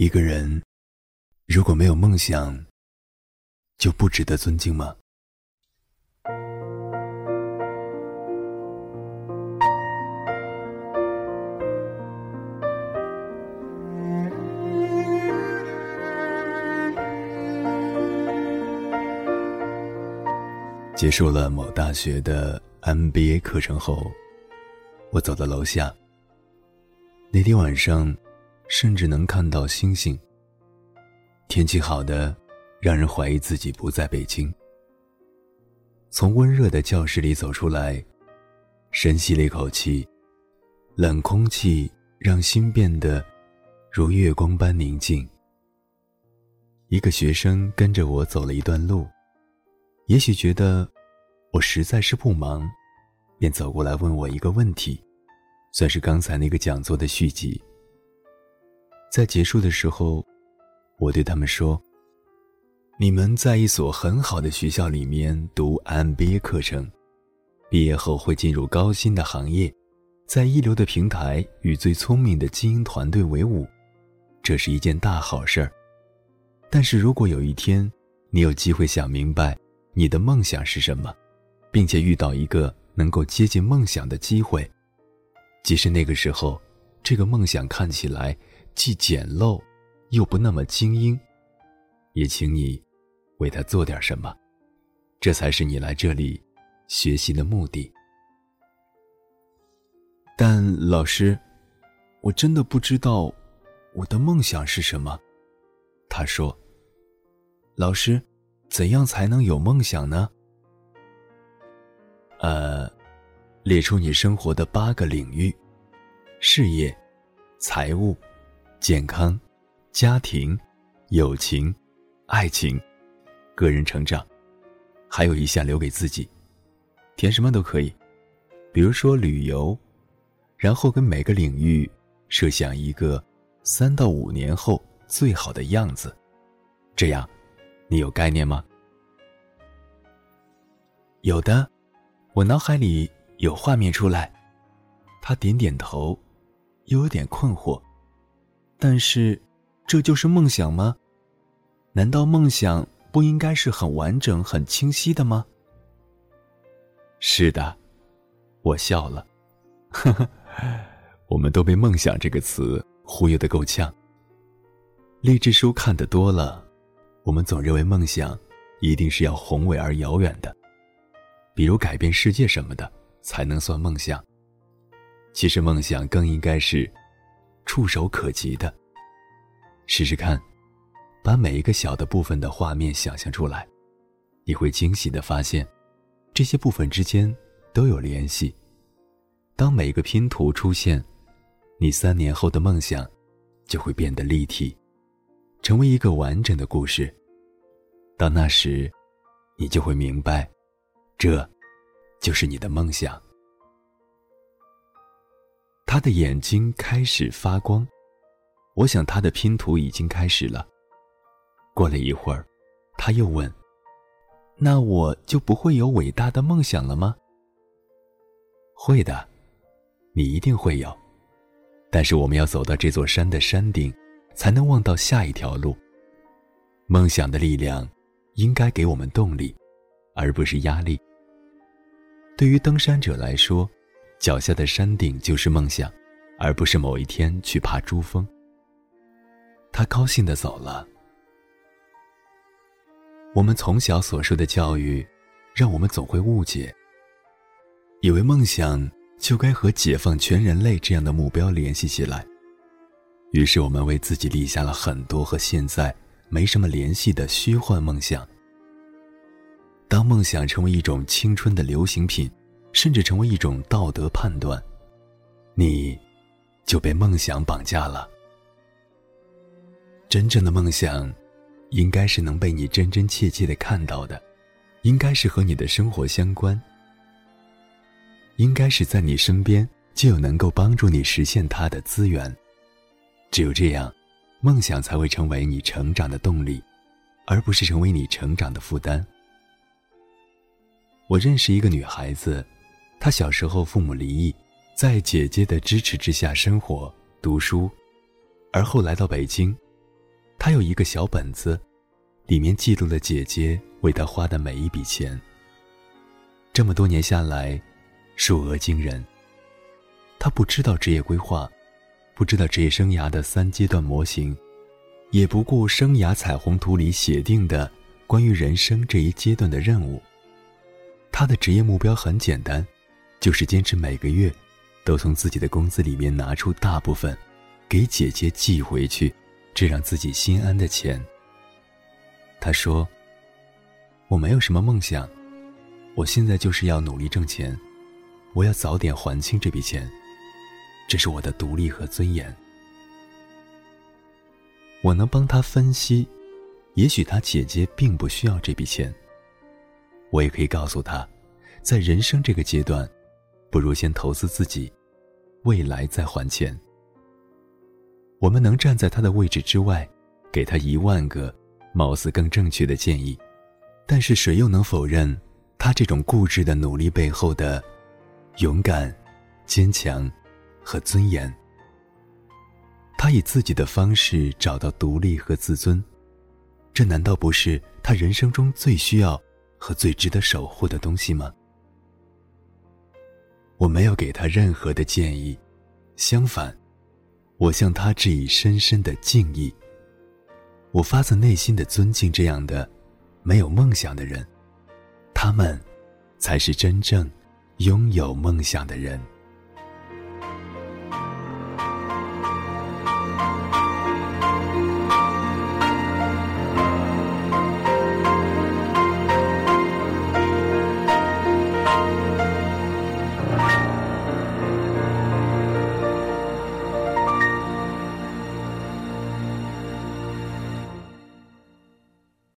一个人如果没有梦想，就不值得尊敬吗？结束了某大学的 MBA 课程后，我走到楼下。那天晚上。甚至能看到星星。天气好的，让人怀疑自己不在北京。从温热的教室里走出来，深吸了一口气，冷空气让心变得如月光般宁静。一个学生跟着我走了一段路，也许觉得我实在是不忙，便走过来问我一个问题，算是刚才那个讲座的续集。在结束的时候，我对他们说：“你们在一所很好的学校里面读 MBA 课程，毕业后会进入高薪的行业，在一流的平台与最聪明的精英团队为伍，这是一件大好事儿。但是如果有一天你有机会想明白你的梦想是什么，并且遇到一个能够接近梦想的机会，即使那个时候这个梦想看起来……”既简陋，又不那么精英，也请你为他做点什么，这才是你来这里学习的目的。但老师，我真的不知道我的梦想是什么。他说：“老师，怎样才能有梦想呢？”呃，列出你生活的八个领域：事业、财务。健康、家庭、友情、爱情、个人成长，还有一项留给自己，填什么都可以，比如说旅游，然后跟每个领域设想一个三到五年后最好的样子，这样，你有概念吗？有的，我脑海里有画面出来。他点点头，又有点困惑。但是，这就是梦想吗？难道梦想不应该是很完整、很清晰的吗？是的，我笑了。呵呵，我们都被“梦想”这个词忽悠的够呛。励志书看得多了，我们总认为梦想一定是要宏伟而遥远的，比如改变世界什么的才能算梦想。其实，梦想更应该是。触手可及的。试试看，把每一个小的部分的画面想象出来，你会惊喜的发现，这些部分之间都有联系。当每一个拼图出现，你三年后的梦想就会变得立体，成为一个完整的故事。到那时，你就会明白，这，就是你的梦想。他的眼睛开始发光，我想他的拼图已经开始了。过了一会儿，他又问：“那我就不会有伟大的梦想了吗？”“会的，你一定会有。但是我们要走到这座山的山顶，才能望到下一条路。梦想的力量应该给我们动力，而不是压力。对于登山者来说。”脚下的山顶就是梦想，而不是某一天去爬珠峰。他高兴的走了。我们从小所受的教育，让我们总会误解，以为梦想就该和解放全人类这样的目标联系起来。于是我们为自己立下了很多和现在没什么联系的虚幻梦想。当梦想成为一种青春的流行品。甚至成为一种道德判断，你，就被梦想绑架了。真正的梦想，应该是能被你真真切切的看到的，应该是和你的生活相关，应该是在你身边就有能够帮助你实现它的资源。只有这样，梦想才会成为你成长的动力，而不是成为你成长的负担。我认识一个女孩子。他小时候父母离异，在姐姐的支持之下生活、读书，而后来到北京，他有一个小本子，里面记录了姐姐为他花的每一笔钱。这么多年下来，数额惊人。他不知道职业规划，不知道职业生涯的三阶段模型，也不顾生涯彩虹图里写定的关于人生这一阶段的任务。他的职业目标很简单，就是坚持每个月，都从自己的工资里面拿出大部分，给姐姐寄回去。这让自己心安的钱。他说：“我没有什么梦想，我现在就是要努力挣钱，我要早点还清这笔钱，这是我的独立和尊严。”我能帮他分析，也许他姐姐并不需要这笔钱。我也可以告诉他，在人生这个阶段，不如先投资自己，未来再还钱。我们能站在他的位置之外，给他一万个貌似更正确的建议，但是谁又能否认他这种固执的努力背后的勇敢、坚强和尊严？他以自己的方式找到独立和自尊，这难道不是他人生中最需要和最值得守护的东西吗？我没有给他任何的建议，相反。我向他致以深深的敬意。我发自内心的尊敬这样的没有梦想的人，他们才是真正拥有梦想的人。